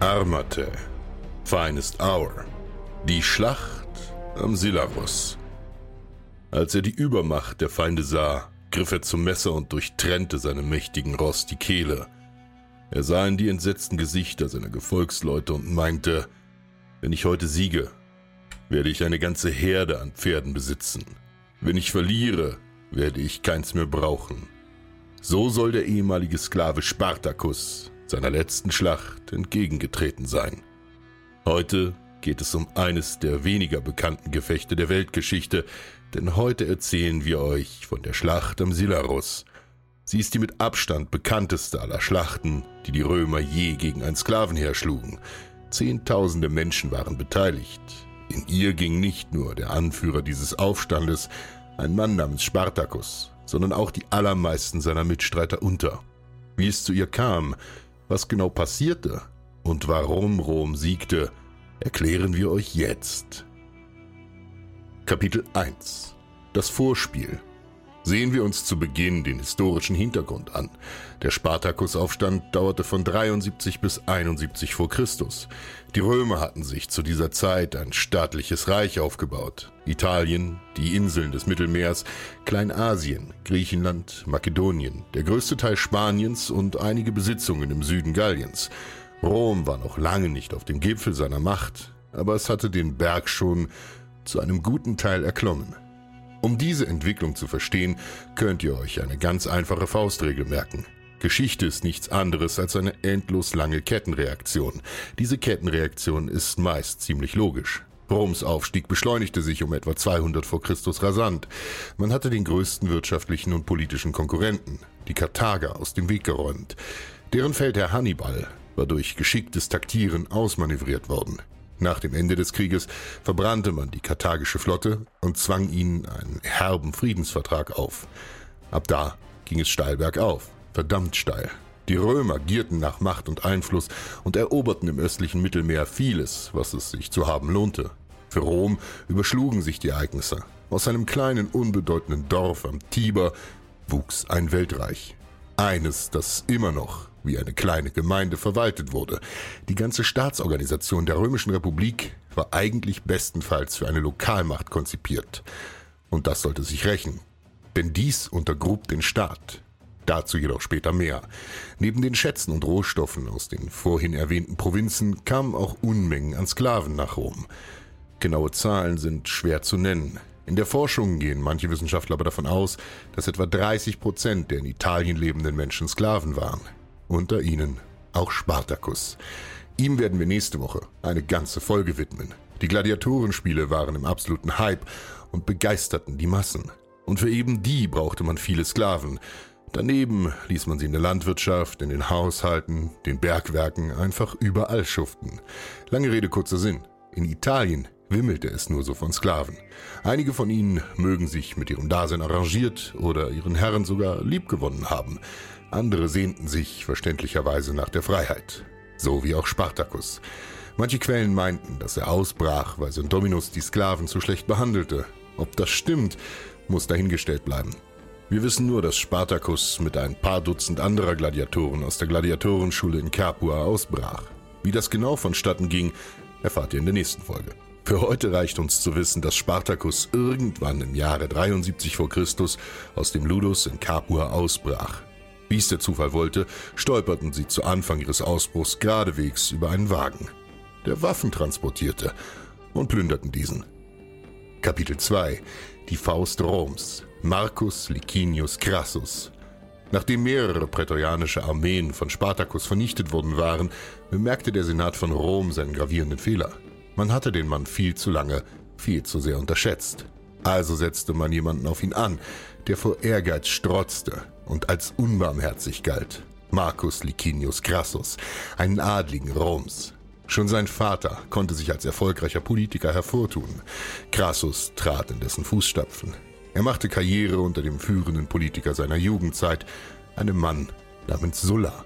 Armate, Finest Hour, die Schlacht am Silarus. Als er die Übermacht der Feinde sah, griff er zum Messer und durchtrennte seinem mächtigen Ross die Kehle. Er sah in die entsetzten Gesichter seiner Gefolgsleute und meinte, wenn ich heute siege, werde ich eine ganze Herde an Pferden besitzen. Wenn ich verliere, werde ich keins mehr brauchen. So soll der ehemalige Sklave Spartacus seiner letzten Schlacht entgegengetreten sein. Heute geht es um eines der weniger bekannten Gefechte der Weltgeschichte, denn heute erzählen wir euch von der Schlacht am Silarus. Sie ist die mit Abstand bekannteste aller Schlachten, die die Römer je gegen ein Sklavenheer schlugen. Zehntausende Menschen waren beteiligt. In ihr ging nicht nur der Anführer dieses Aufstandes, ein Mann namens Spartacus, sondern auch die allermeisten seiner Mitstreiter unter. Wie es zu ihr kam, was genau passierte und warum Rom siegte, erklären wir euch jetzt. Kapitel 1 Das Vorspiel Sehen wir uns zu Beginn den historischen Hintergrund an. Der Spartakusaufstand dauerte von 73 bis 71 vor Christus. Die Römer hatten sich zu dieser Zeit ein staatliches Reich aufgebaut. Italien, die Inseln des Mittelmeers, Kleinasien, Griechenland, Makedonien, der größte Teil Spaniens und einige Besitzungen im Süden Galliens. Rom war noch lange nicht auf dem Gipfel seiner Macht, aber es hatte den Berg schon zu einem guten Teil erklommen. Um diese Entwicklung zu verstehen, könnt ihr euch eine ganz einfache Faustregel merken. Geschichte ist nichts anderes als eine endlos lange Kettenreaktion. Diese Kettenreaktion ist meist ziemlich logisch. Roms Aufstieg beschleunigte sich um etwa 200 vor Christus rasant. Man hatte den größten wirtschaftlichen und politischen Konkurrenten, die Karthager, aus dem Weg geräumt. Deren Feldherr Hannibal war durch geschicktes Taktieren ausmanövriert worden. Nach dem Ende des Krieges verbrannte man die karthagische Flotte und zwang ihnen einen herben Friedensvertrag auf. Ab da ging es steil bergauf, verdammt steil. Die Römer gierten nach Macht und Einfluss und eroberten im östlichen Mittelmeer vieles, was es sich zu haben lohnte. Für Rom überschlugen sich die Ereignisse. Aus einem kleinen, unbedeutenden Dorf am Tiber wuchs ein Weltreich. Eines, das immer noch wie eine kleine Gemeinde verwaltet wurde. Die ganze Staatsorganisation der Römischen Republik war eigentlich bestenfalls für eine Lokalmacht konzipiert. Und das sollte sich rächen. Denn dies untergrub den Staat. Dazu jedoch später mehr. Neben den Schätzen und Rohstoffen aus den vorhin erwähnten Provinzen kamen auch Unmengen an Sklaven nach Rom. Genaue Zahlen sind schwer zu nennen. In der Forschung gehen manche Wissenschaftler aber davon aus, dass etwa 30 Prozent der in Italien lebenden Menschen Sklaven waren. Unter ihnen auch Spartacus. Ihm werden wir nächste Woche eine ganze Folge widmen. Die Gladiatorenspiele waren im absoluten Hype und begeisterten die Massen. Und für eben die brauchte man viele Sklaven. Daneben ließ man sie in der Landwirtschaft, in den Haushalten, den Bergwerken, einfach überall schuften. Lange Rede, kurzer Sinn. In Italien wimmelte es nur so von Sklaven. Einige von ihnen mögen sich mit ihrem Dasein arrangiert oder ihren Herren sogar liebgewonnen haben. Andere sehnten sich verständlicherweise nach der Freiheit, so wie auch Spartacus. Manche Quellen meinten, dass er ausbrach, weil sein Dominus die Sklaven zu schlecht behandelte. Ob das stimmt, muss dahingestellt bleiben. Wir wissen nur, dass Spartacus mit ein paar Dutzend anderer Gladiatoren aus der Gladiatorenschule in Capua ausbrach. Wie das genau vonstatten ging, erfahrt ihr in der nächsten Folge. Für heute reicht uns zu wissen, dass Spartacus irgendwann im Jahre 73 vor Christus aus dem Ludus in Capua ausbrach. Wie es der Zufall wollte, stolperten sie zu Anfang ihres Ausbruchs geradewegs über einen Wagen, der Waffen transportierte, und plünderten diesen. Kapitel 2 Die Faust Roms Marcus Licinius Crassus Nachdem mehrere prätorianische Armeen von Spartacus vernichtet worden waren, bemerkte der Senat von Rom seinen gravierenden Fehler. Man hatte den Mann viel zu lange, viel zu sehr unterschätzt. Also setzte man jemanden auf ihn an, der vor Ehrgeiz strotzte und als unbarmherzig galt. Marcus Licinius Crassus, einen Adligen Roms. Schon sein Vater konnte sich als erfolgreicher Politiker hervortun. Crassus trat in dessen Fußstapfen. Er machte Karriere unter dem führenden Politiker seiner Jugendzeit, einem Mann namens Sulla.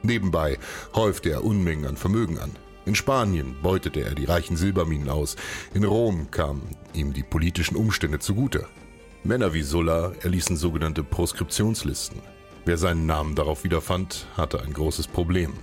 Nebenbei häufte er Unmengen an Vermögen an. In Spanien beutete er die reichen Silberminen aus, in Rom kamen ihm die politischen Umstände zugute. Männer wie Sulla erließen sogenannte Proskriptionslisten. Wer seinen Namen darauf wiederfand, hatte ein großes Problem.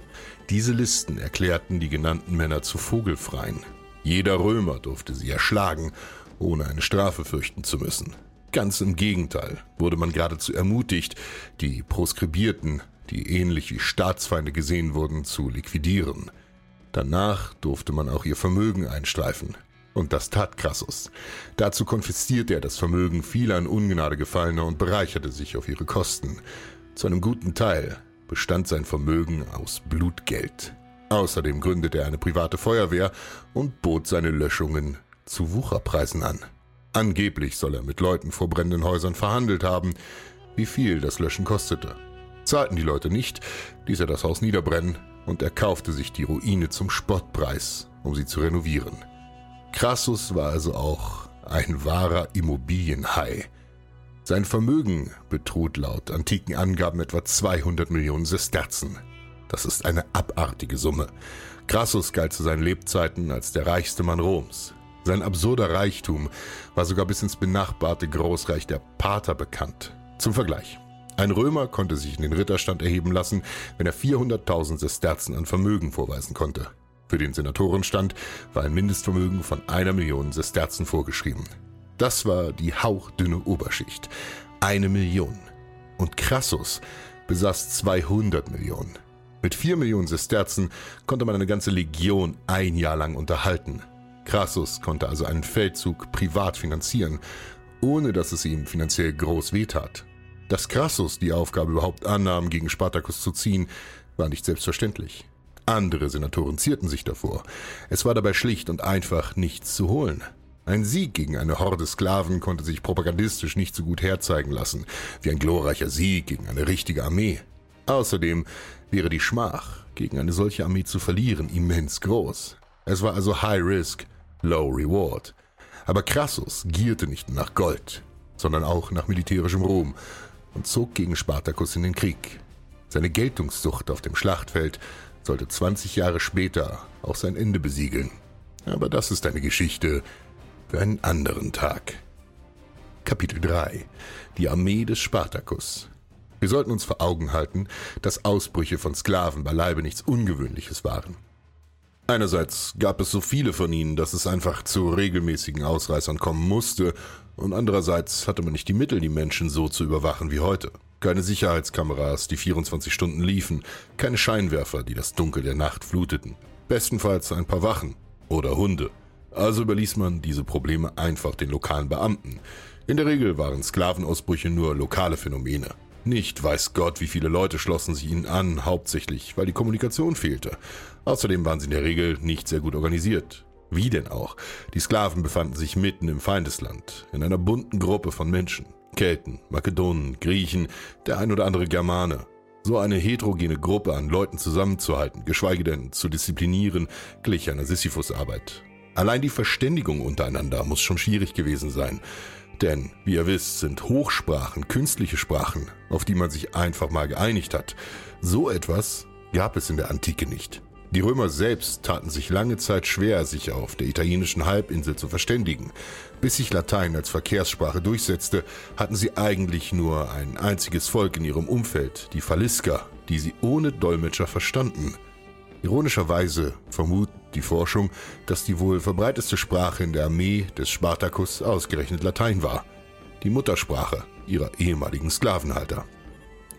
Diese Listen erklärten die genannten Männer zu Vogelfreien. Jeder Römer durfte sie erschlagen, ohne eine Strafe fürchten zu müssen. Ganz im Gegenteil wurde man geradezu ermutigt, die Proskribierten, die ähnlich wie Staatsfeinde gesehen wurden, zu liquidieren. Danach durfte man auch ihr Vermögen einstreifen, und das tat Crassus. Dazu konfiszierte er das Vermögen vieler in Ungnade gefallener und bereicherte sich auf ihre Kosten. Zu einem guten Teil bestand sein Vermögen aus Blutgeld. Außerdem gründete er eine private Feuerwehr und bot seine Löschungen zu Wucherpreisen an. Angeblich soll er mit Leuten vor brennenden Häusern verhandelt haben, wie viel das Löschen kostete. Zahlten die Leute nicht, ließ er das Haus niederbrennen und er kaufte sich die Ruine zum Spottpreis, um sie zu renovieren. Crassus war also auch ein wahrer Immobilienhai. Sein Vermögen betrug laut antiken Angaben etwa 200 Millionen Sesterzen. Das ist eine abartige Summe. Crassus galt zu seinen Lebzeiten als der reichste Mann Roms. Sein absurder Reichtum war sogar bis ins benachbarte Großreich der Pater bekannt. Zum Vergleich. Ein Römer konnte sich in den Ritterstand erheben lassen, wenn er 400.000 Sesterzen an Vermögen vorweisen konnte. Für den Senatorenstand war ein Mindestvermögen von einer Million Sesterzen vorgeschrieben. Das war die hauchdünne Oberschicht. Eine Million. Und Crassus besaß 200 Millionen. Mit vier Millionen Sesterzen konnte man eine ganze Legion ein Jahr lang unterhalten. Crassus konnte also einen Feldzug privat finanzieren, ohne dass es ihm finanziell groß wehtat. Dass Crassus die Aufgabe überhaupt annahm, gegen Spartacus zu ziehen, war nicht selbstverständlich. Andere Senatoren zierten sich davor. Es war dabei schlicht und einfach nichts zu holen. Ein Sieg gegen eine Horde Sklaven konnte sich propagandistisch nicht so gut herzeigen lassen, wie ein glorreicher Sieg gegen eine richtige Armee. Außerdem wäre die Schmach, gegen eine solche Armee zu verlieren, immens groß. Es war also High Risk, Low Reward. Aber Crassus gierte nicht nach Gold, sondern auch nach militärischem Ruhm und zog gegen Spartacus in den Krieg. Seine Geltungssucht auf dem Schlachtfeld sollte 20 Jahre später auch sein Ende besiegeln. Aber das ist eine Geschichte für einen anderen Tag. Kapitel 3 Die Armee des Spartacus Wir sollten uns vor Augen halten, dass Ausbrüche von Sklaven beileibe nichts Ungewöhnliches waren. Einerseits gab es so viele von ihnen, dass es einfach zu regelmäßigen Ausreißern kommen musste, und andererseits hatte man nicht die Mittel, die Menschen so zu überwachen wie heute. Keine Sicherheitskameras, die 24 Stunden liefen, keine Scheinwerfer, die das Dunkel der Nacht fluteten. Bestenfalls ein paar Wachen oder Hunde. Also überließ man diese Probleme einfach den lokalen Beamten. In der Regel waren Sklavenausbrüche nur lokale Phänomene. Nicht weiß Gott, wie viele Leute schlossen sich ihnen an, hauptsächlich, weil die Kommunikation fehlte. Außerdem waren sie in der Regel nicht sehr gut organisiert. Wie denn auch? Die Sklaven befanden sich mitten im Feindesland, in einer bunten Gruppe von Menschen. Kelten, Makedonen, Griechen, der ein oder andere Germane. So eine heterogene Gruppe an Leuten zusammenzuhalten, geschweige denn zu disziplinieren, glich einer Sisyphusarbeit. Allein die Verständigung untereinander muss schon schwierig gewesen sein. Denn, wie ihr wisst, sind Hochsprachen künstliche Sprachen, auf die man sich einfach mal geeinigt hat. So etwas gab es in der Antike nicht. Die Römer selbst taten sich lange Zeit schwer, sich auf der italienischen Halbinsel zu verständigen. Bis sich Latein als Verkehrssprache durchsetzte, hatten sie eigentlich nur ein einziges Volk in ihrem Umfeld, die Falisker, die sie ohne Dolmetscher verstanden. Ironischerweise vermutet die Forschung, dass die wohl verbreiteste Sprache in der Armee des Spartacus ausgerechnet Latein war, die Muttersprache ihrer ehemaligen Sklavenhalter.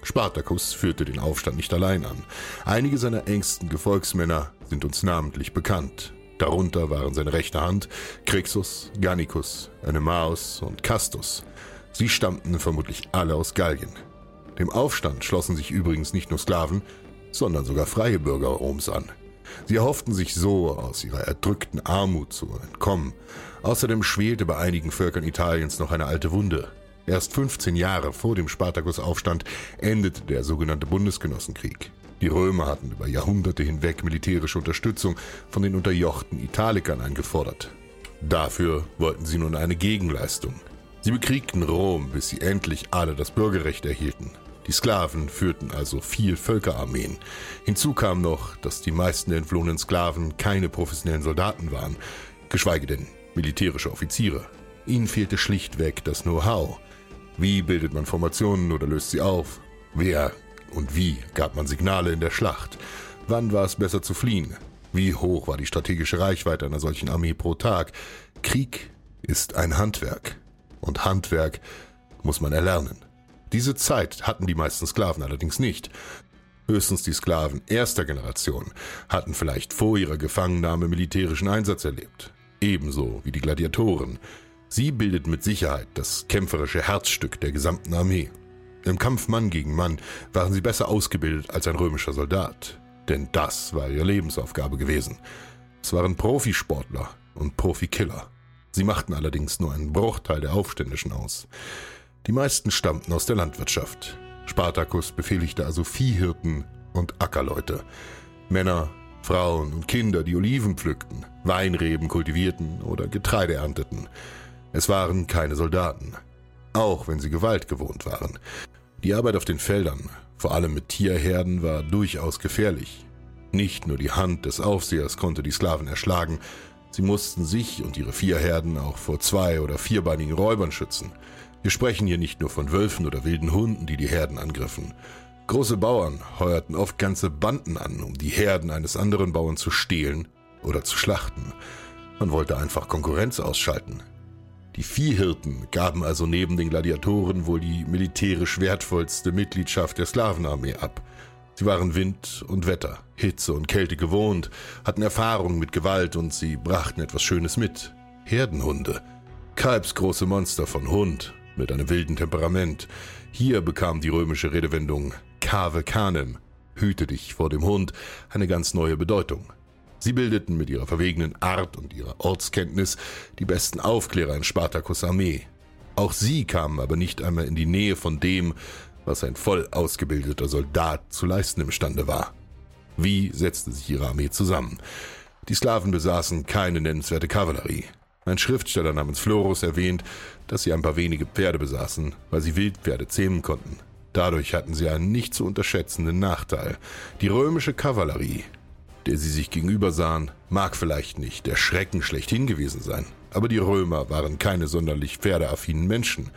Spartacus führte den Aufstand nicht allein an. Einige seiner engsten Gefolgsmänner sind uns namentlich bekannt. Darunter waren seine rechte Hand Crixus, Gannicus, Anemaus und Castus. Sie stammten vermutlich alle aus Gallien. Dem Aufstand schlossen sich übrigens nicht nur Sklaven, sondern sogar freie Bürger Roms an. Sie erhofften sich so, aus ihrer erdrückten Armut zu entkommen. Außerdem schwelte bei einigen Völkern Italiens noch eine alte Wunde. Erst 15 Jahre vor dem Spartakusaufstand endete der sogenannte Bundesgenossenkrieg. Die Römer hatten über Jahrhunderte hinweg militärische Unterstützung von den unterjochten Italikern eingefordert. Dafür wollten sie nun eine Gegenleistung. Sie bekriegten Rom, bis sie endlich alle das Bürgerrecht erhielten. Die Sklaven führten also vier Völkerarmeen. Hinzu kam noch, dass die meisten der entflohenen Sklaven keine professionellen Soldaten waren, geschweige denn militärische Offiziere. Ihnen fehlte schlichtweg das Know-how. Wie bildet man Formationen oder löst sie auf? Wer und wie gab man Signale in der Schlacht? Wann war es besser zu fliehen? Wie hoch war die strategische Reichweite einer solchen Armee pro Tag? Krieg ist ein Handwerk. Und Handwerk muss man erlernen. Diese Zeit hatten die meisten Sklaven allerdings nicht. Höchstens die Sklaven erster Generation hatten vielleicht vor ihrer Gefangennahme militärischen Einsatz erlebt. Ebenso wie die Gladiatoren. Sie bildeten mit Sicherheit das kämpferische Herzstück der gesamten Armee. Im Kampf Mann gegen Mann waren sie besser ausgebildet als ein römischer Soldat. Denn das war ihre Lebensaufgabe gewesen. Es waren Profisportler und Profikiller. Sie machten allerdings nur einen Bruchteil der Aufständischen aus. Die meisten stammten aus der Landwirtschaft. Spartacus befehligte also Viehhirten und Ackerleute. Männer, Frauen und Kinder, die Oliven pflückten, Weinreben kultivierten oder Getreide ernteten. Es waren keine Soldaten, auch wenn sie Gewalt gewohnt waren. Die Arbeit auf den Feldern, vor allem mit Tierherden, war durchaus gefährlich. Nicht nur die Hand des Aufsehers konnte die Sklaven erschlagen, sie mussten sich und ihre Vierherden auch vor zwei- oder vierbeinigen Räubern schützen – wir sprechen hier nicht nur von Wölfen oder wilden Hunden, die die Herden angriffen. Große Bauern heuerten oft ganze Banden an, um die Herden eines anderen Bauern zu stehlen oder zu schlachten. Man wollte einfach Konkurrenz ausschalten. Die Viehhirten gaben also neben den Gladiatoren wohl die militärisch wertvollste Mitgliedschaft der Sklavenarmee ab. Sie waren Wind und Wetter, Hitze und Kälte gewohnt, hatten Erfahrung mit Gewalt und sie brachten etwas Schönes mit. Herdenhunde. Kalbsgroße Monster von Hund, mit einem wilden Temperament. Hier bekam die römische Redewendung cave canem, hüte dich vor dem Hund, eine ganz neue Bedeutung. Sie bildeten mit ihrer verwegenen Art und ihrer Ortskenntnis die besten Aufklärer in Spartacus Armee. Auch sie kamen aber nicht einmal in die Nähe von dem, was ein voll ausgebildeter Soldat zu leisten imstande war. Wie setzte sich ihre Armee zusammen? Die Sklaven besaßen keine nennenswerte Kavallerie. Ein Schriftsteller namens Florus erwähnt, dass sie ein paar wenige Pferde besaßen, weil sie Wildpferde zähmen konnten. Dadurch hatten sie einen nicht zu unterschätzenden Nachteil. Die römische Kavallerie, der sie sich gegenüber sahen, mag vielleicht nicht der Schrecken schlechthin gewesen sein, aber die Römer waren keine sonderlich pferdeaffinen Menschen.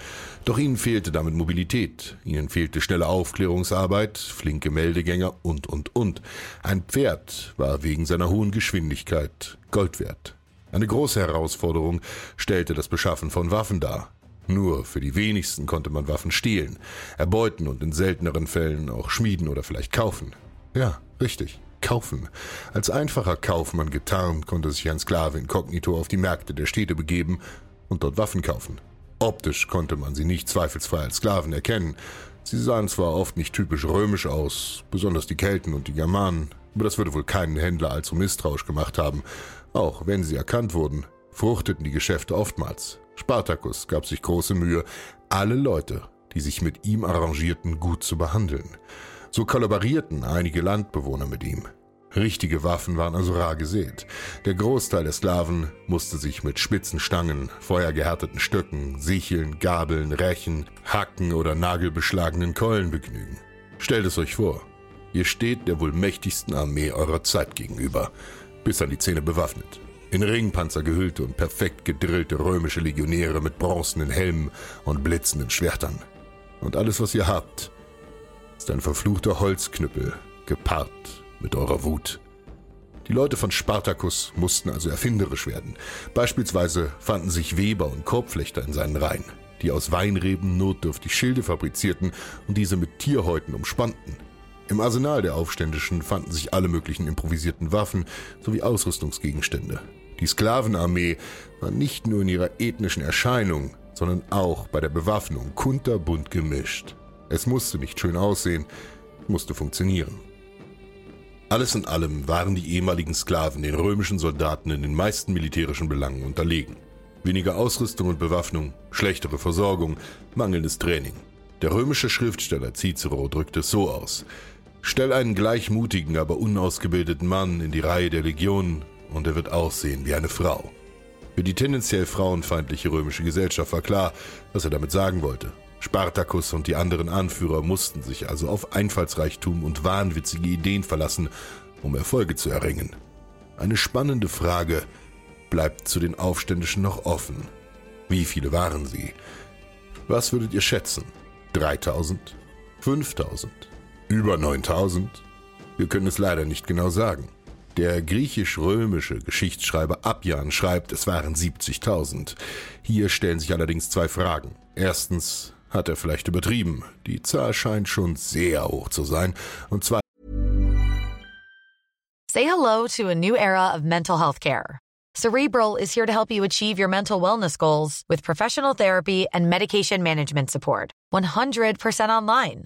Doch ihnen fehlte damit Mobilität, ihnen fehlte schnelle Aufklärungsarbeit, flinke Meldegänger und, und, und. Ein Pferd war wegen seiner hohen Geschwindigkeit Gold wert. Eine große Herausforderung stellte das Beschaffen von Waffen dar. Nur für die wenigsten konnte man Waffen stehlen, erbeuten und in selteneren Fällen auch schmieden oder vielleicht kaufen. Ja, richtig, kaufen. Als einfacher Kaufmann getarnt konnte sich ein Sklave inkognito auf die Märkte der Städte begeben und dort Waffen kaufen. Optisch konnte man sie nicht zweifelsfrei als Sklaven erkennen. Sie sahen zwar oft nicht typisch römisch aus, besonders die Kelten und die Germanen, aber das würde wohl keinen Händler allzu misstrauisch gemacht haben, auch wenn sie erkannt wurden, fruchteten die Geschäfte oftmals. Spartacus gab sich große Mühe, alle Leute, die sich mit ihm arrangierten, gut zu behandeln. So kollaborierten einige Landbewohner mit ihm. Richtige Waffen waren also rar gesät. Der Großteil der Sklaven musste sich mit spitzen Stangen, feuergehärteten Stöcken, Sicheln, Gabeln, Rechen, Hacken oder nagelbeschlagenen Keulen begnügen. Stellt es euch vor, ihr steht der wohl mächtigsten Armee eurer Zeit gegenüber bis an die Zähne bewaffnet. In Ringpanzer gehüllte und perfekt gedrillte römische Legionäre mit bronzenen Helmen und blitzenden Schwertern. Und alles, was ihr habt, ist ein verfluchter Holzknüppel, gepaart mit eurer Wut. Die Leute von Spartacus mussten also erfinderisch werden. Beispielsweise fanden sich Weber und Korbflechter in seinen Reihen. die aus Weinreben notdürftig Schilde fabrizierten und diese mit Tierhäuten umspannten. Im Arsenal der Aufständischen fanden sich alle möglichen improvisierten Waffen sowie Ausrüstungsgegenstände. Die Sklavenarmee war nicht nur in ihrer ethnischen Erscheinung, sondern auch bei der Bewaffnung kunterbunt gemischt. Es musste nicht schön aussehen, musste funktionieren. Alles in allem waren die ehemaligen Sklaven den römischen Soldaten in den meisten militärischen Belangen unterlegen. Weniger Ausrüstung und Bewaffnung, schlechtere Versorgung, mangelndes Training. Der römische Schriftsteller Cicero drückte es so aus. Stell einen gleichmutigen, aber unausgebildeten Mann in die Reihe der Legionen und er wird aussehen wie eine Frau. Für die tendenziell frauenfeindliche römische Gesellschaft war klar, was er damit sagen wollte. Spartacus und die anderen Anführer mussten sich also auf Einfallsreichtum und wahnwitzige Ideen verlassen, um Erfolge zu erringen. Eine spannende Frage bleibt zu den Aufständischen noch offen. Wie viele waren sie? Was würdet ihr schätzen? 3000? 5000? Über 9000? Wir können es leider nicht genau sagen. Der griechisch-römische Geschichtsschreiber Abjan schreibt, es waren 70.000. Hier stellen sich allerdings zwei Fragen. Erstens, hat er vielleicht übertrieben? Die Zahl scheint schon sehr hoch zu sein. Und zweitens, Say hello to a new era of mental health care. Cerebral is here to help you achieve your mental wellness goals with professional therapy and medication management support. 100% online.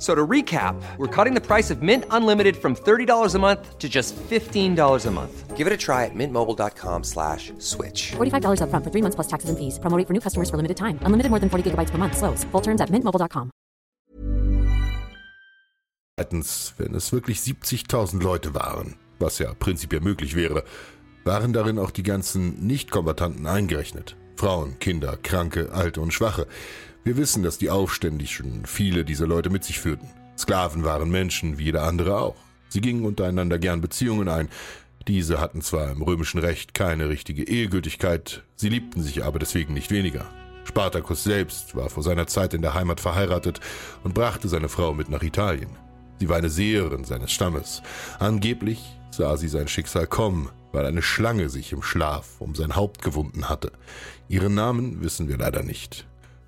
So to recap, we're cutting the price of Mint Unlimited from $30 a month to just $15 a month. Give it a try at mintmobile.com slash switch. $45 upfront for three months plus taxes and fees. Promo rate for new customers for limited time. Unlimited more than 40 gigabytes per month. Slows. Full terms at mintmobile.com. wenn es wirklich 70.000 Leute waren, was ja prinzipiell möglich wäre, waren darin auch die ganzen Nicht-Kombattanten eingerechnet. Frauen, Kinder, Kranke, Alte und Schwache. Wir wissen, dass die Aufständischen viele dieser Leute mit sich führten. Sklaven waren Menschen, wie jeder andere auch. Sie gingen untereinander gern Beziehungen ein. Diese hatten zwar im römischen Recht keine richtige Ehegültigkeit, sie liebten sich aber deswegen nicht weniger. Spartacus selbst war vor seiner Zeit in der Heimat verheiratet und brachte seine Frau mit nach Italien. Sie war eine Seherin seines Stammes. Angeblich sah sie sein Schicksal kommen, weil eine Schlange sich im Schlaf um sein Haupt gewunden hatte. Ihren Namen wissen wir leider nicht.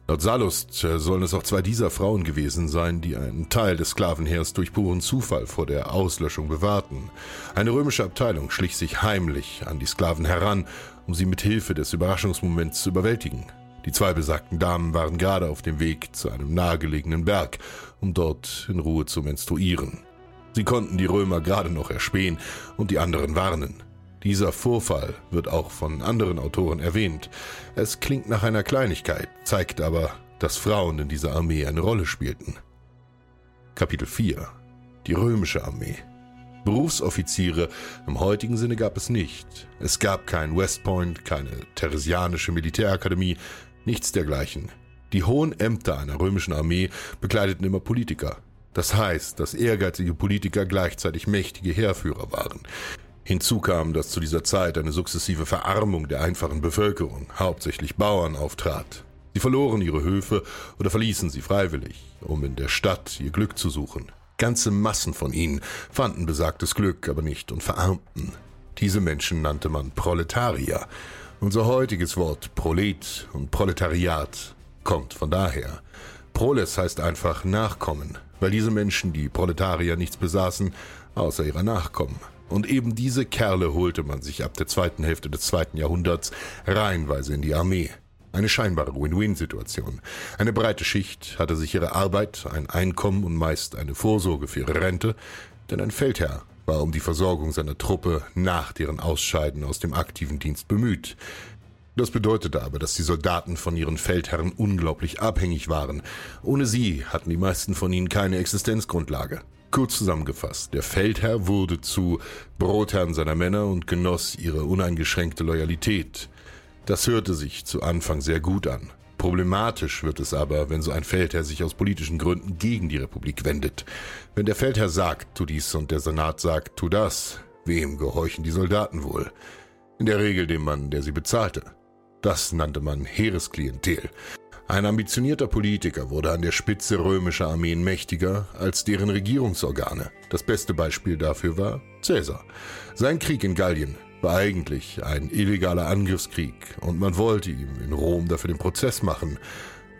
Laut Sallust äh, sollen es auch zwei dieser Frauen gewesen sein, die einen Teil des Sklavenheers durch puren Zufall vor der Auslöschung bewahrten. Eine römische Abteilung schlich sich heimlich an die Sklaven heran, um sie mit Hilfe des Überraschungsmoments zu überwältigen. Die zwei besagten Damen waren gerade auf dem Weg zu einem nahegelegenen Berg, um dort in Ruhe zu menstruieren. Sie konnten die Römer gerade noch erspähen und die anderen warnen. Dieser Vorfall wird auch von anderen Autoren erwähnt. Es klingt nach einer Kleinigkeit, zeigt aber, dass Frauen in dieser Armee eine Rolle spielten. Kapitel 4 Die römische Armee Berufsoffiziere im heutigen Sinne gab es nicht. Es gab kein West Point, keine Theresianische Militärakademie, nichts dergleichen. Die hohen Ämter einer römischen Armee bekleideten immer Politiker. Das heißt, dass ehrgeizige Politiker gleichzeitig mächtige Heerführer waren. Hinzu kam, dass zu dieser Zeit eine sukzessive Verarmung der einfachen Bevölkerung, hauptsächlich Bauern, auftrat. Sie verloren ihre Höfe oder verließen sie freiwillig, um in der Stadt ihr Glück zu suchen. Ganze Massen von ihnen fanden besagtes Glück aber nicht und verarmten. Diese Menschen nannte man Proletarier. Unser heutiges Wort Prolet und Proletariat kommt von daher. Proles heißt einfach Nachkommen, weil diese Menschen, die Proletarier, nichts besaßen, außer ihrer Nachkommen. Und eben diese Kerle holte man sich ab der zweiten Hälfte des zweiten Jahrhunderts reihenweise in die Armee. Eine scheinbare Win-Win-Situation. Eine breite Schicht hatte sich ihre Arbeit, ein Einkommen und meist eine Vorsorge für ihre Rente, denn ein Feldherr war um die Versorgung seiner Truppe nach deren Ausscheiden aus dem aktiven Dienst bemüht. Das bedeutete aber, dass die Soldaten von ihren Feldherren unglaublich abhängig waren. Ohne sie hatten die meisten von ihnen keine Existenzgrundlage. Kurz zusammengefasst, der Feldherr wurde zu Brotherrn seiner Männer und genoss ihre uneingeschränkte Loyalität. Das hörte sich zu Anfang sehr gut an. Problematisch wird es aber, wenn so ein Feldherr sich aus politischen Gründen gegen die Republik wendet. Wenn der Feldherr sagt, tu dies und der Senat sagt, tu das, wem gehorchen die Soldaten wohl? In der Regel dem Mann, der sie bezahlte. Das nannte man Heeresklientel. Ein ambitionierter Politiker wurde an der Spitze römischer Armeen mächtiger als deren Regierungsorgane. Das beste Beispiel dafür war Caesar. Sein Krieg in Gallien war eigentlich ein illegaler Angriffskrieg und man wollte ihm in Rom dafür den Prozess machen.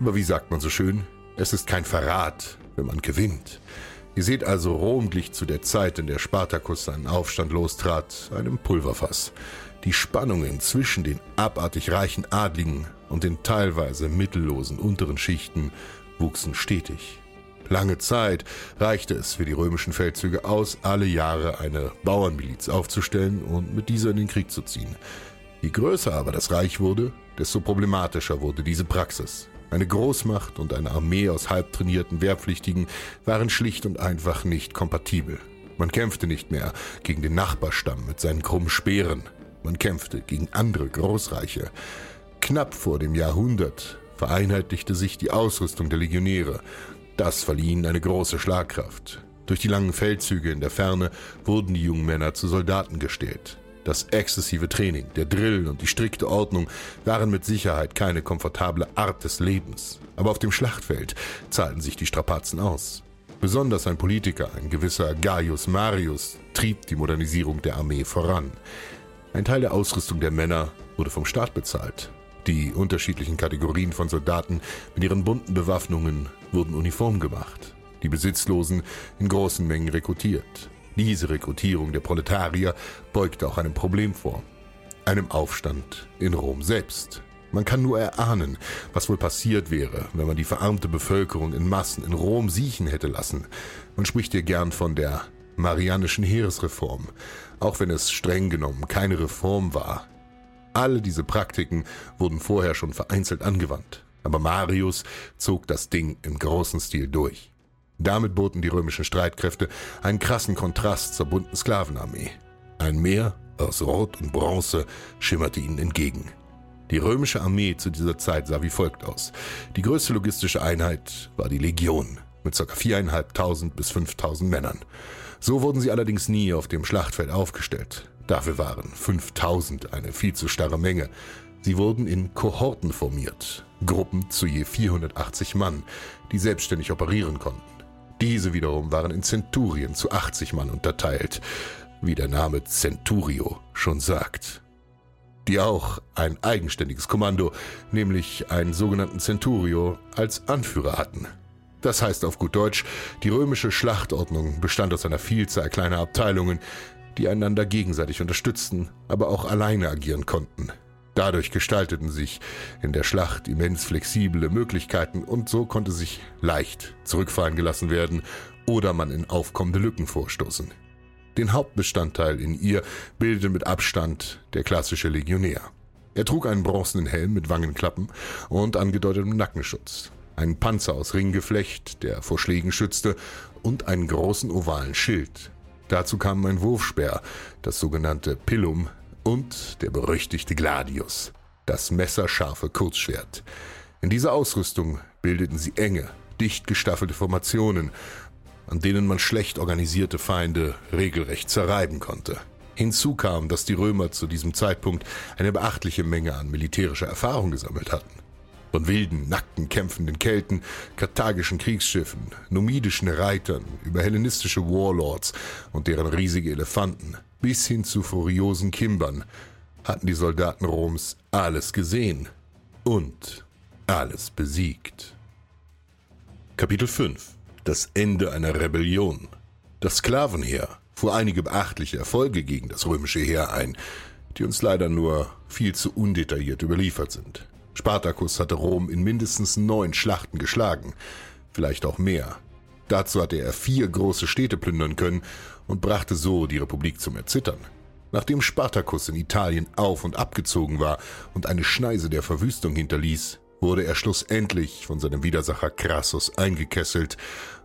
Aber wie sagt man so schön, es ist kein Verrat, wenn man gewinnt. Ihr seht also, Rom glich zu der Zeit, in der Spartacus seinen Aufstand lostrat, einem Pulverfass. Die Spannungen zwischen den abartig reichen Adligen und den teilweise mittellosen unteren Schichten wuchsen stetig. Lange Zeit reichte es für die römischen Feldzüge aus, alle Jahre eine Bauernmiliz aufzustellen und mit dieser in den Krieg zu ziehen. Je größer aber das Reich wurde, desto problematischer wurde diese Praxis. Eine Großmacht und eine Armee aus halbtrainierten Wehrpflichtigen waren schlicht und einfach nicht kompatibel. Man kämpfte nicht mehr gegen den Nachbarstamm mit seinen krummen Speeren. Man kämpfte gegen andere Großreiche. Knapp vor dem Jahrhundert vereinheitlichte sich die Ausrüstung der Legionäre das verlieh ihnen eine große Schlagkraft. Durch die langen Feldzüge in der Ferne wurden die jungen Männer zu Soldaten gestellt. Das exzessive Training, der Drill und die strikte Ordnung waren mit Sicherheit keine komfortable Art des Lebens. Aber auf dem Schlachtfeld zahlten sich die Strapazen aus. Besonders ein Politiker, ein gewisser Gaius Marius, trieb die Modernisierung der Armee voran. Ein Teil der Ausrüstung der Männer wurde vom Staat bezahlt. Die unterschiedlichen Kategorien von Soldaten mit ihren bunten Bewaffnungen wurden uniform gemacht, die Besitzlosen in großen Mengen rekrutiert. Diese Rekrutierung der Proletarier beugte auch einem Problem vor, einem Aufstand in Rom selbst. Man kann nur erahnen, was wohl passiert wäre, wenn man die verarmte Bevölkerung in Massen in Rom siechen hätte lassen. Man spricht hier gern von der Marianischen Heeresreform, auch wenn es streng genommen keine Reform war, alle diese Praktiken wurden vorher schon vereinzelt angewandt, aber Marius zog das Ding im großen Stil durch. Damit boten die römischen Streitkräfte einen krassen Kontrast zur bunten Sklavenarmee. Ein Meer aus Rot und Bronze schimmerte ihnen entgegen. Die römische Armee zu dieser Zeit sah wie folgt aus. Die größte logistische Einheit war die Legion mit ca. 4.500 bis 5.000 Männern. So wurden sie allerdings nie auf dem Schlachtfeld aufgestellt. Dafür waren 5000 eine viel zu starre Menge. Sie wurden in Kohorten formiert, Gruppen zu je 480 Mann, die selbstständig operieren konnten. Diese wiederum waren in Zenturien zu 80 Mann unterteilt, wie der Name Centurio schon sagt. Die auch ein eigenständiges Kommando, nämlich einen sogenannten Centurio, als Anführer hatten. Das heißt auf gut Deutsch, die römische Schlachtordnung bestand aus einer Vielzahl kleiner Abteilungen, die einander gegenseitig unterstützten, aber auch alleine agieren konnten. Dadurch gestalteten sich in der Schlacht immens flexible Möglichkeiten und so konnte sich leicht zurückfallen gelassen werden oder man in aufkommende Lücken vorstoßen. Den Hauptbestandteil in ihr bildete mit Abstand der klassische Legionär. Er trug einen bronzenen Helm mit Wangenklappen und angedeutetem Nackenschutz, einen Panzer aus Ringgeflecht, der vor Schlägen schützte, und einen großen ovalen Schild, Dazu kamen ein Wurfspeer, das sogenannte Pillum und der berüchtigte Gladius, das messerscharfe Kurzschwert. In dieser Ausrüstung bildeten sie enge, dicht gestaffelte Formationen, an denen man schlecht organisierte Feinde regelrecht zerreiben konnte. Hinzu kam, dass die Römer zu diesem Zeitpunkt eine beachtliche Menge an militärischer Erfahrung gesammelt hatten. Von wilden, nackten, kämpfenden Kelten, karthagischen Kriegsschiffen, numidischen Reitern, über hellenistische Warlords und deren riesige Elefanten, bis hin zu furiosen Kimbern, hatten die Soldaten Roms alles gesehen und alles besiegt. Kapitel 5 Das Ende einer Rebellion Das Sklavenheer fuhr einige beachtliche Erfolge gegen das römische Heer ein, die uns leider nur viel zu undetailliert überliefert sind. Spartacus hatte Rom in mindestens neun Schlachten geschlagen, vielleicht auch mehr. Dazu hatte er vier große Städte plündern können und brachte so die Republik zum Erzittern. Nachdem Spartacus in Italien auf und abgezogen war und eine Schneise der Verwüstung hinterließ, wurde er schlussendlich von seinem Widersacher Crassus eingekesselt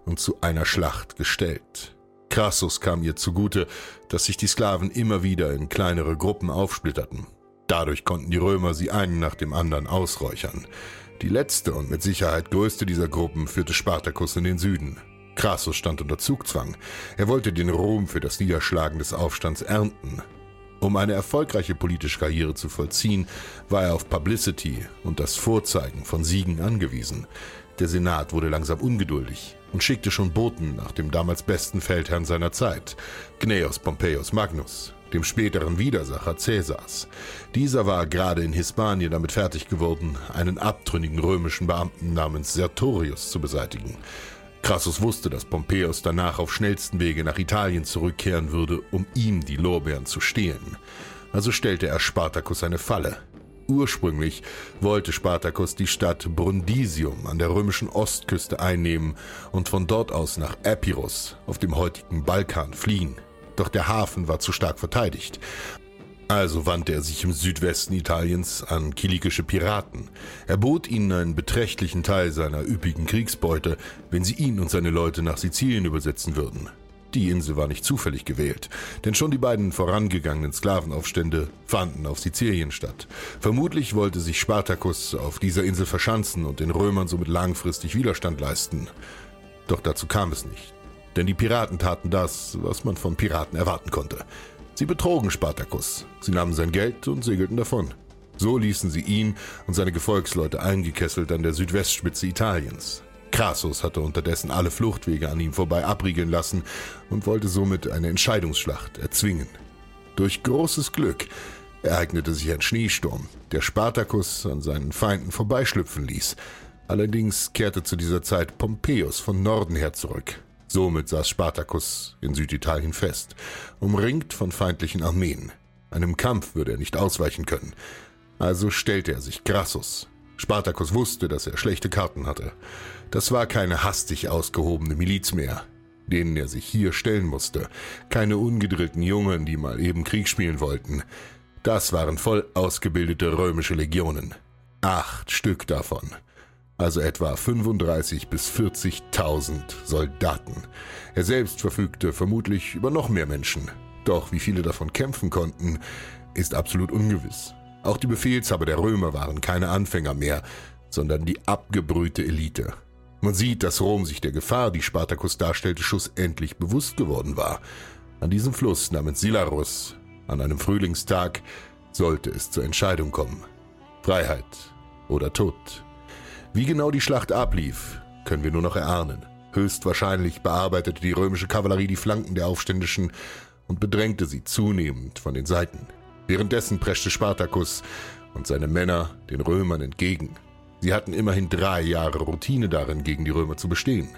und zu einer Schlacht gestellt. Crassus kam ihr zugute, dass sich die Sklaven immer wieder in kleinere Gruppen aufsplitterten. Dadurch konnten die Römer sie einen nach dem anderen ausräuchern. Die letzte und mit Sicherheit größte dieser Gruppen führte Spartacus in den Süden. Crassus stand unter Zugzwang. Er wollte den Ruhm für das Niederschlagen des Aufstands ernten. Um eine erfolgreiche politische Karriere zu vollziehen, war er auf Publicity und das Vorzeigen von Siegen angewiesen. Der Senat wurde langsam ungeduldig und schickte schon Boten nach dem damals besten Feldherrn seiner Zeit, Gnaeus Pompeius Magnus, dem späteren Widersacher Caesars. Dieser war gerade in Hispanien damit fertig geworden, einen abtrünnigen römischen Beamten namens Sertorius zu beseitigen. Crassus wusste, dass Pompeius danach auf schnellsten Wege nach Italien zurückkehren würde, um ihm die Lorbeeren zu stehlen. Also stellte er Spartacus eine Falle. Ursprünglich wollte Spartacus die Stadt Brundisium an der römischen Ostküste einnehmen und von dort aus nach Epirus auf dem heutigen Balkan fliehen. Doch der Hafen war zu stark verteidigt. Also wandte er sich im Südwesten Italiens an kilikische Piraten. Er bot ihnen einen beträchtlichen Teil seiner üppigen Kriegsbeute, wenn sie ihn und seine Leute nach Sizilien übersetzen würden. Die Insel war nicht zufällig gewählt, denn schon die beiden vorangegangenen Sklavenaufstände fanden auf Sizilien statt. Vermutlich wollte sich Spartacus auf dieser Insel verschanzen und den Römern somit langfristig Widerstand leisten. Doch dazu kam es nicht. Denn die Piraten taten das, was man von Piraten erwarten konnte. Sie betrogen Spartacus, sie nahmen sein Geld und segelten davon. So ließen sie ihn und seine Gefolgsleute eingekesselt an der Südwestspitze Italiens. Crassus hatte unterdessen alle Fluchtwege an ihm vorbei abriegeln lassen und wollte somit eine Entscheidungsschlacht erzwingen. Durch großes Glück ereignete sich ein Schneesturm, der Spartacus an seinen Feinden vorbeischlüpfen ließ. Allerdings kehrte zu dieser Zeit Pompeius von Norden her zurück. Somit saß Spartacus in Süditalien fest, umringt von feindlichen Armeen. Einem Kampf würde er nicht ausweichen können. Also stellte er sich Crassus. Spartacus wusste, dass er schlechte Karten hatte. Das war keine hastig ausgehobene Miliz mehr, denen er sich hier stellen musste. Keine ungedrillten Jungen, die mal eben Krieg spielen wollten. Das waren voll ausgebildete römische Legionen. Acht Stück davon also etwa 35 bis 40.000 Soldaten. Er selbst verfügte vermutlich über noch mehr Menschen. Doch wie viele davon kämpfen konnten, ist absolut ungewiss. Auch die Befehlshaber der Römer waren keine Anfänger mehr, sondern die abgebrühte Elite. Man sieht, dass Rom sich der Gefahr, die Spartacus darstellte, schlussendlich bewusst geworden war. An diesem Fluss namens Silarus, an einem Frühlingstag, sollte es zur Entscheidung kommen. Freiheit oder Tod. Wie genau die Schlacht ablief, können wir nur noch erahnen. Höchstwahrscheinlich bearbeitete die römische Kavallerie die Flanken der Aufständischen und bedrängte sie zunehmend von den Seiten. Währenddessen preschte Spartacus und seine Männer den Römern entgegen. Sie hatten immerhin drei Jahre Routine darin, gegen die Römer zu bestehen.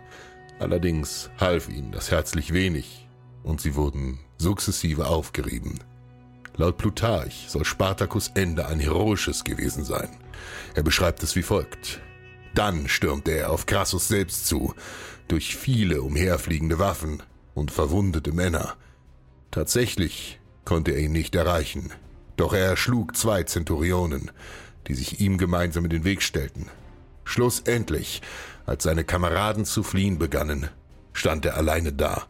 Allerdings half ihnen das herzlich wenig und sie wurden sukzessive aufgerieben. Laut Plutarch soll Spartacus Ende ein heroisches gewesen sein. Er beschreibt es wie folgt. Dann stürmte er auf Crassus selbst zu, durch viele umherfliegende Waffen und verwundete Männer. Tatsächlich konnte er ihn nicht erreichen, doch er erschlug zwei Zenturionen, die sich ihm gemeinsam in den Weg stellten. Schlussendlich, als seine Kameraden zu fliehen begannen, stand er alleine da,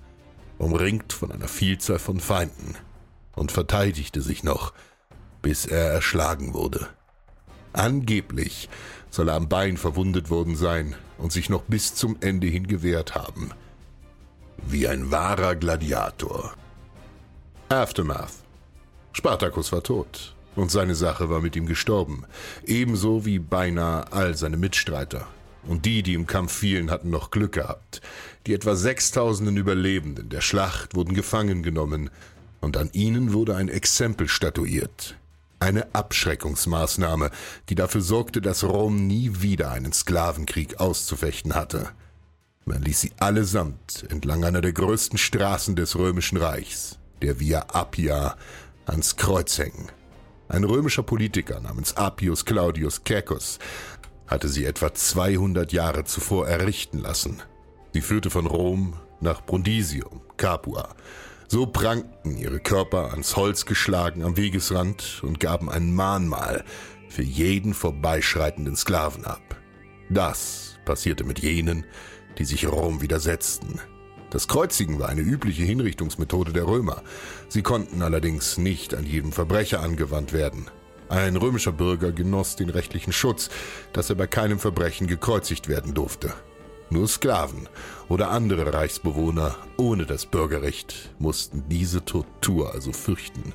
umringt von einer Vielzahl von Feinden, und verteidigte sich noch, bis er erschlagen wurde. Angeblich soll er am Bein verwundet worden sein und sich noch bis zum Ende hin gewehrt haben. Wie ein wahrer Gladiator. Aftermath. Spartacus war tot und seine Sache war mit ihm gestorben, ebenso wie beinahe all seine Mitstreiter. Und die, die im Kampf fielen, hatten noch Glück gehabt. Die etwa sechstausenden Überlebenden der Schlacht wurden gefangen genommen, und an ihnen wurde ein Exempel statuiert, eine Abschreckungsmaßnahme, die dafür sorgte, dass Rom nie wieder einen Sklavenkrieg auszufechten hatte. Man ließ sie allesamt entlang einer der größten Straßen des römischen Reichs, der Via Appia, ans Kreuz hängen. Ein römischer Politiker namens Appius Claudius Caecus hatte sie etwa 200 Jahre zuvor errichten lassen. Sie führte von Rom nach Brundisium, Capua. So prangten ihre Körper ans Holz geschlagen am Wegesrand und gaben ein Mahnmal für jeden vorbeischreitenden Sklaven ab. Das passierte mit jenen, die sich Rom widersetzten. Das Kreuzigen war eine übliche Hinrichtungsmethode der Römer. Sie konnten allerdings nicht an jedem Verbrecher angewandt werden. Ein römischer Bürger genoss den rechtlichen Schutz, dass er bei keinem Verbrechen gekreuzigt werden durfte. Nur Sklaven oder andere Reichsbewohner ohne das Bürgerrecht mussten diese Tortur also fürchten.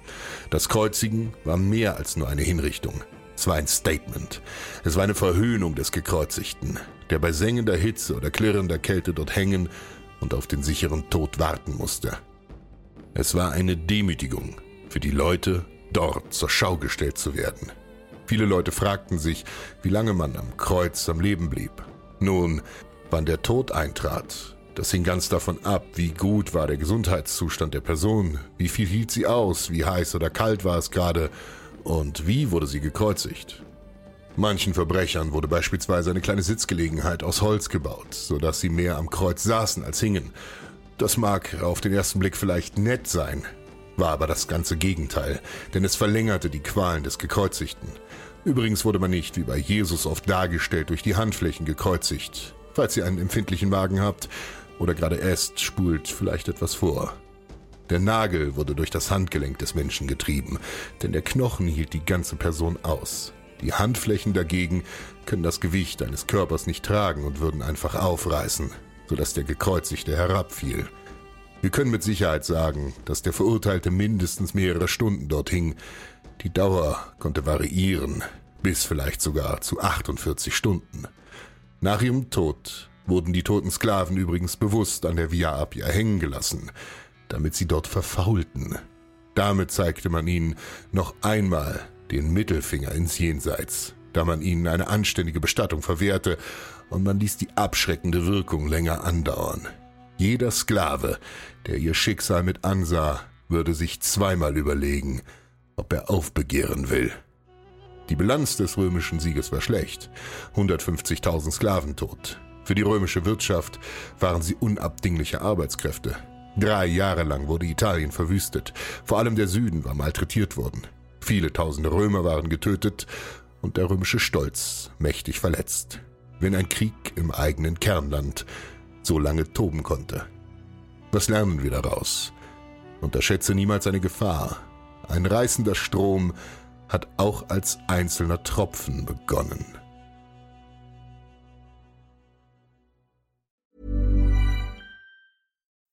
Das Kreuzigen war mehr als nur eine Hinrichtung. Es war ein Statement. Es war eine Verhöhnung des Gekreuzigten, der bei sengender Hitze oder klirrender Kälte dort hängen und auf den sicheren Tod warten musste. Es war eine Demütigung für die Leute, dort zur Schau gestellt zu werden. Viele Leute fragten sich, wie lange man am Kreuz am Leben blieb. Nun, wann der Tod eintrat, das hing ganz davon ab, wie gut war der Gesundheitszustand der Person, wie viel hielt sie aus, wie heiß oder kalt war es gerade und wie wurde sie gekreuzigt. Manchen Verbrechern wurde beispielsweise eine kleine Sitzgelegenheit aus Holz gebaut, sodass sie mehr am Kreuz saßen als hingen. Das mag auf den ersten Blick vielleicht nett sein, war aber das ganze Gegenteil, denn es verlängerte die Qualen des Gekreuzigten. Übrigens wurde man nicht, wie bei Jesus oft dargestellt, durch die Handflächen gekreuzigt. Falls ihr einen empfindlichen Magen habt oder gerade esst, spult vielleicht etwas vor. Der Nagel wurde durch das Handgelenk des Menschen getrieben, denn der Knochen hielt die ganze Person aus. Die Handflächen dagegen können das Gewicht eines Körpers nicht tragen und würden einfach aufreißen, sodass der Gekreuzigte herabfiel. Wir können mit Sicherheit sagen, dass der Verurteilte mindestens mehrere Stunden dort hing. Die Dauer konnte variieren, bis vielleicht sogar zu 48 Stunden. Nach ihrem Tod wurden die toten Sklaven übrigens bewusst an der Via Appia hängen gelassen, damit sie dort verfaulten. Damit zeigte man ihnen noch einmal den Mittelfinger ins Jenseits, da man ihnen eine anständige Bestattung verwehrte und man ließ die abschreckende Wirkung länger andauern. Jeder Sklave, der ihr Schicksal mit ansah, würde sich zweimal überlegen, ob er aufbegehren will. Die Bilanz des römischen Sieges war schlecht. 150.000 Sklaven tot. Für die römische Wirtschaft waren sie unabdingliche Arbeitskräfte. Drei Jahre lang wurde Italien verwüstet. Vor allem der Süden war malträtiert worden. Viele tausende Römer waren getötet und der römische Stolz mächtig verletzt. Wenn ein Krieg im eigenen Kernland so lange toben konnte. Was lernen wir daraus? Unterschätze niemals eine Gefahr. Ein reißender Strom hat auch als einzelner Tropfen begonnen.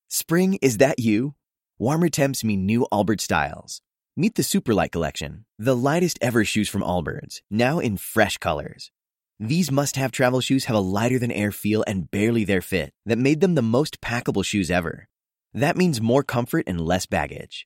Spring, is that you? Warmer temps mean new Albert styles. Meet the Superlight Collection, the lightest ever shoes from Allbirds, now in fresh colors. These must have travel shoes have a lighter than air feel and barely their fit that made them the most packable shoes ever. That means more comfort and less baggage.